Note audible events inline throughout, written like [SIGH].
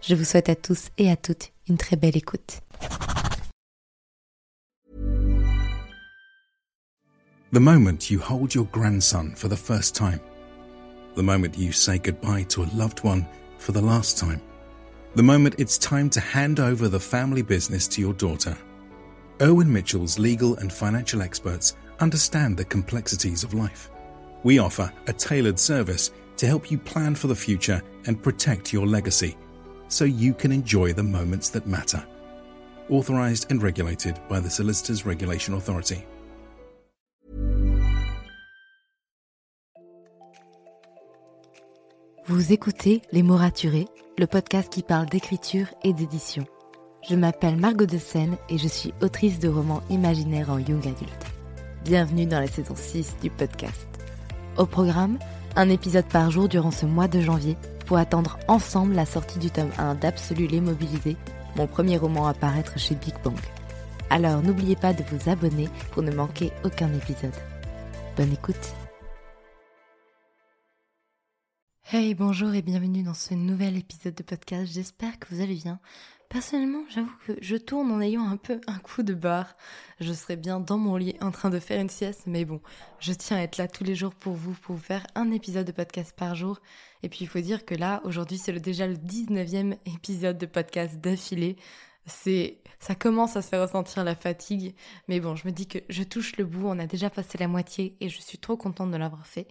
Je vous souhaite à tous et à toutes une très belle écoute. The moment you hold your grandson for the first time. The moment you say goodbye to a loved one for the last time. The moment it's time to hand over the family business to your daughter. Owen Mitchell's legal and financial experts understand the complexities of life. We offer a tailored service to help you plan for the future and protect your legacy so you can enjoy the moments that matter. Authorized and regulated by the Solicitors Regulation Authority. Vous écoutez Les mots raturés, le podcast qui parle d'écriture et d'édition. Je m'appelle Margot de Seine et je suis autrice de romans imaginaires en young adulte. Bienvenue dans la saison 6 du podcast. Au programme, un épisode par jour durant ce mois de janvier pour attendre ensemble la sortie du tome 1 d'Absolu les Mobilisés, mon premier roman à paraître chez Big Bang. Alors n'oubliez pas de vous abonner pour ne manquer aucun épisode. Bonne écoute Hey, bonjour et bienvenue dans ce nouvel épisode de podcast. J'espère que vous allez bien. Personnellement, j'avoue que je tourne en ayant un peu un coup de barre. Je serais bien dans mon lit en train de faire une sieste, mais bon, je tiens à être là tous les jours pour vous, pour vous faire un épisode de podcast par jour. Et puis il faut dire que là, aujourd'hui, c'est déjà le 19e épisode de podcast d'affilée. C'est, ça commence à se faire ressentir la fatigue, mais bon, je me dis que je touche le bout, on a déjà passé la moitié et je suis trop contente de l'avoir fait.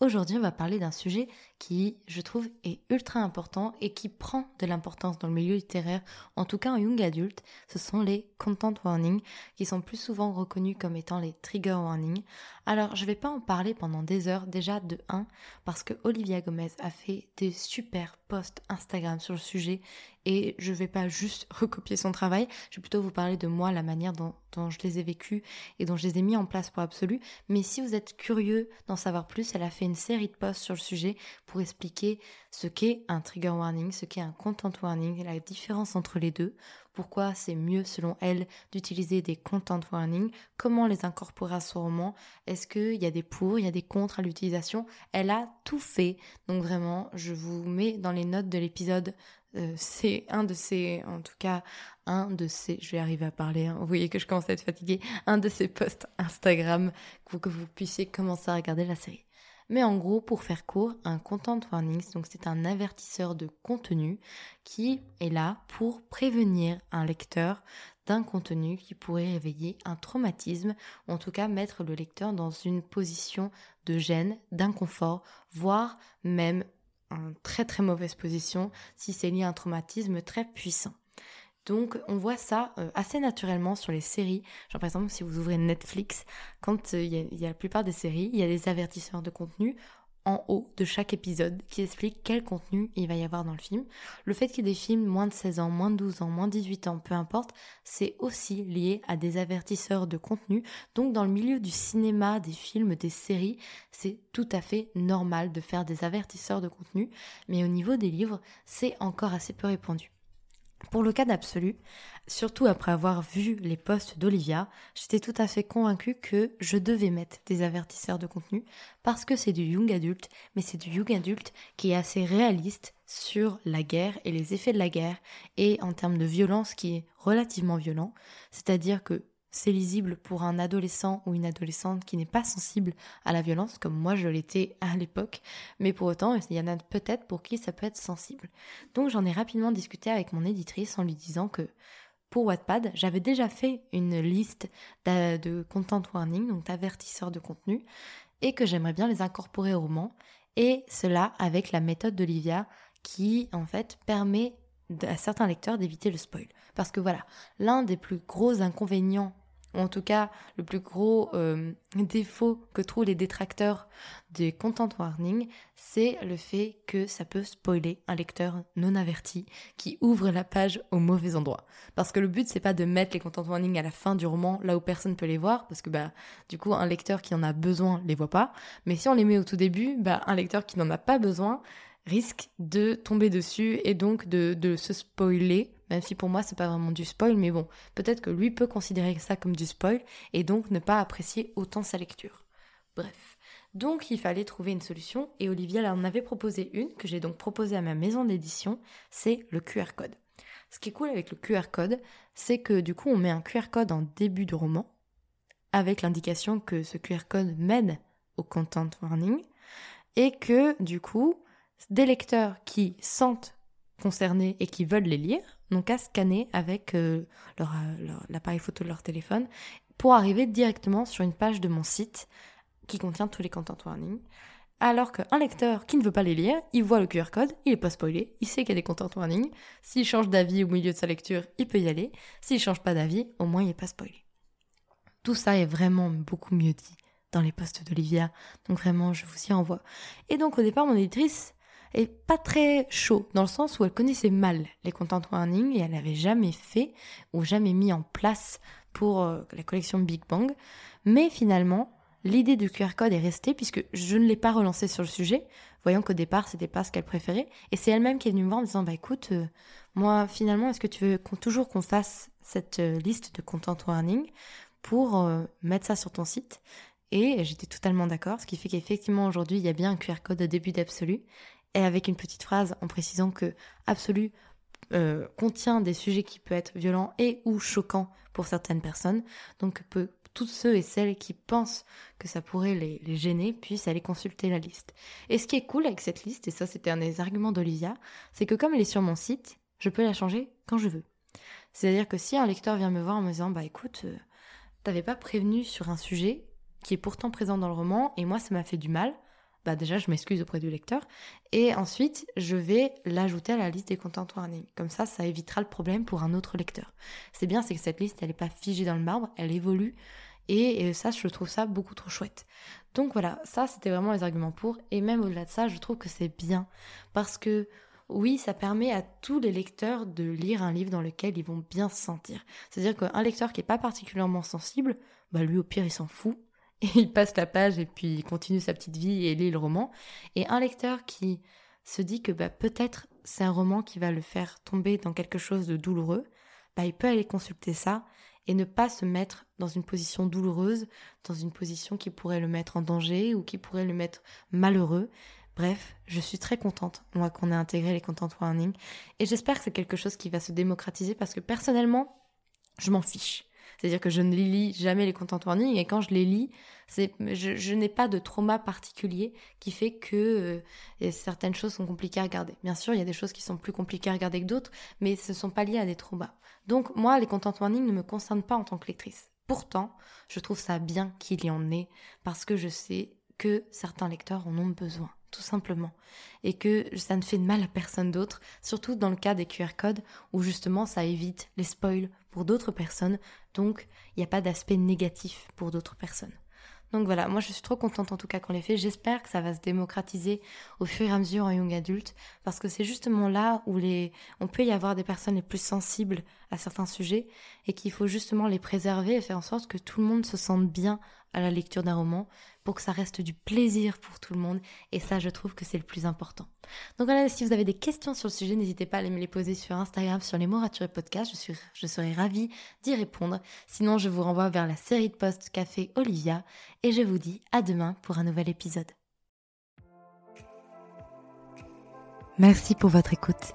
Aujourd'hui, on va parler d'un sujet qui, je trouve, est ultra important et qui prend de l'importance dans le milieu littéraire, en tout cas en young adulte. Ce sont les content warnings, qui sont plus souvent reconnus comme étant les trigger warnings. Alors, je vais pas en parler pendant des heures, déjà de 1, parce que Olivia Gomez a fait des super posts Instagram sur le sujet et je vais pas juste [LAUGHS] recopier son travail, je vais plutôt vous parler de moi, la manière dont, dont je les ai vécus et dont je les ai mis en place pour Absolu. Mais si vous êtes curieux d'en savoir plus, elle a fait une série de posts sur le sujet pour expliquer ce qu'est un trigger warning, ce qu'est un content warning, la différence entre les deux, pourquoi c'est mieux selon elle d'utiliser des content warnings, comment les incorporer à son roman, est-ce qu'il y a des pour, il y a des contre à l'utilisation, elle a tout fait. Donc vraiment, je vous mets dans les notes de l'épisode. Euh, c'est un de ces, en tout cas, un de ces, je vais arriver à parler, hein, vous voyez que je commence à être fatiguée, un de ces posts Instagram pour que vous puissiez commencer à regarder la série. Mais en gros, pour faire court, un content warning, donc c'est un avertisseur de contenu qui est là pour prévenir un lecteur d'un contenu qui pourrait réveiller un traumatisme, en tout cas mettre le lecteur dans une position de gêne, d'inconfort, voire même en très très mauvaise position si c'est lié à un traumatisme très puissant. Donc on voit ça euh, assez naturellement sur les séries. Genre par exemple si vous ouvrez Netflix, quand euh, il y, a la plupart des séries, il y a des avertisseurs de contenu en haut de chaque épisode qui expliquent quel contenu il va y avoir dans le film. Le fait qu'il y ait des films moins de 16 ans, moins de 12 ans, moins de 18 ans, peu importe, c'est aussi lié à des avertisseurs de contenu. Donc dans le milieu du cinéma, des films, des séries, c'est tout à fait normal de faire des avertisseurs de contenu, mais au niveau des livres, c'est encore assez peu répandu. Pour le cas d'Absolu, surtout après avoir vu les posts d'Olivia, j'étais tout à fait convaincue que je devais mettre des avertisseurs de contenu parce que c'est du young adulte, mais c'est du young adulte qui est assez réaliste sur la guerre et les effets de la guerre et en termes de violence qui est relativement violent. C'est-à-dire que c'est lisible pour un adolescent ou une adolescente qui n'est pas sensible à la violence, comme moi je l'étais à l'époque, mais pour autant, il y en a peut-être pour qui ça peut être sensible. Donc j'en ai rapidement discuté avec mon éditrice en lui disant que pour Wattpad, j'avais déjà fait une liste de content warning, donc d'avertisseurs de contenu, et que j'aimerais bien les incorporer au roman, et cela avec la méthode d'Olivia qui en fait permet à certains lecteurs d'éviter le spoil. Parce que voilà, l'un des plus gros inconvénients ou en tout cas le plus gros euh, défaut que trouvent les détracteurs des content warning, c'est le fait que ça peut spoiler un lecteur non averti qui ouvre la page au mauvais endroit. Parce que le but c'est pas de mettre les content warning à la fin du roman là où personne peut les voir, parce que bah du coup un lecteur qui en a besoin les voit pas, mais si on les met au tout début, bah un lecteur qui n'en a pas besoin risque de tomber dessus et donc de, se spoiler même si pour moi c'est pas vraiment du spoil, mais bon, peut-être que lui peut considérer ça comme du spoil et donc ne pas apprécier autant sa lecture. Bref. Donc il fallait trouver une solution et Olivia en avait proposé une que j'ai donc proposée à ma maison d'édition, c'est le QR code. Ce qui est cool avec le QR code, c'est que du coup on met un QR code en début de roman avec l'indication que ce QR code mène au content warning et que du coup des lecteurs qui sentent concernés et qui veulent les lire n'ont qu'à scanner avec euh, euh, l'appareil photo de leur téléphone pour arriver directement sur une page de mon site qui contient tous les content warnings. Alors qu'un lecteur qui ne veut pas les lire, il voit le QR code, il n'est pas spoilé, il sait qu'il y a des content warnings. S'il change d'avis au milieu de sa lecture, il peut y aller. S'il change pas d'avis, au moins il n'est pas spoilé. Tout ça est vraiment beaucoup mieux dit dans les posts d'Olivia, donc vraiment je vous y envoie. Et donc au départ, mon éditrice et pas très chaud, dans le sens où elle connaissait mal les content warnings et elle n'avait jamais fait ou jamais mis en place pour euh, la collection Big Bang. Mais finalement, l'idée du QR code est restée puisque je ne l'ai pas relancé sur le sujet, voyant qu'au départ, c'était pas ce qu'elle préférait. Et c'est elle-même qui est venue me voir en disant, bah écoute, euh, moi finalement, est-ce que tu veux toujours qu'on fasse cette euh, liste de content warning pour mettre ça sur ton site? Et j'étais totalement d'accord, ce qui fait qu'effectivement aujourd'hui il y a bien un QR code au début d'Absolu et avec une petite phrase en précisant que Absolu euh, contient des sujets qui peuvent être violents et ou choquants pour certaines personnes. Donc peu, tous ceux et celles qui pensent que ça pourrait les, les, gêner puissent aller consulter la liste. Et ce qui est cool avec cette liste, et ça c'était un des arguments d'Olivia, c'est que comme elle est sur mon site, je peux la changer quand je veux. C'est-à-dire que si un lecteur vient me voir en me disant bah écoute, euh, t'avais pas prévenu sur un sujet qui est pourtant présent dans le roman et moi ça m'a fait du mal, bah déjà je m'excuse auprès du lecteur et ensuite je vais l'ajouter à la liste des content warnings. Comme ça, ça évitera le problème pour un autre lecteur. C'est bien, c'est que cette liste elle n'est pas figée dans le marbre, elle évolue et, ça je trouve ça beaucoup trop chouette. Donc voilà, ça c'était vraiment les arguments pour et même au-delà de ça, je trouve que c'est bien parce que oui, ça permet à tous les lecteurs de lire un livre dans lequel ils vont bien se sentir. C'est-à-dire qu'un lecteur qui n'est pas particulièrement sensible, bah lui au pire il s'en fout, [LAUGHS] il passe la page et puis il continue sa petite vie et lit le roman. Et un lecteur qui se dit que bah, peut-être c'est un roman qui va le faire tomber dans quelque chose de douloureux, bah, il peut aller consulter ça et ne pas se mettre dans une position douloureuse, dans une position qui pourrait le mettre en danger ou qui pourrait le mettre malheureux. Bref, je suis très contente, moi, qu'on ait intégré les content warnings. Et j'espère que c'est quelque chose qui va se démocratiser parce que personnellement, je m'en fiche. C'est-à-dire que je ne lis jamais les content warnings et quand je les lis, je, n'ai pas de trauma particulier qui fait que euh, certaines choses sont compliquées à regarder. Bien sûr, il y a des choses qui sont plus compliquées à regarder que d'autres, mais ce ne sont pas liées à des traumas. Donc moi, les content warnings ne me concernent pas en tant que lectrice. Pourtant, je trouve ça bien qu'il y en ait parce que je sais que certains lecteurs en ont besoin tout simplement. Et que ça ne fait de mal à personne d'autre, surtout dans le cas des QR codes, où justement ça évite les spoils pour d'autres personnes, donc il n'y a pas d'aspect négatif pour d'autres personnes. Donc voilà, moi je suis trop contente en tout cas qu'on l'ait fait. J'espère que ça va se démocratiser au fur et à mesure en young adulte, parce que c'est justement là où les, on peut y avoir des personnes les plus sensibles à certains sujets et qu'il faut justement les préserver et faire en sorte que tout le monde se sente bien à la lecture d'un roman, pour que ça reste du plaisir pour tout le monde. Et ça, je trouve que c'est le plus important. Donc voilà, si vous avez des questions sur le sujet, n'hésitez pas à me les poser sur Instagram, sur les mots raturés podcast. Je, suis, je serai ravie d'y répondre. Sinon, je vous renvoie vers la série de posts Café Olivia. Et je vous dis à demain pour un nouvel épisode. Merci pour votre écoute.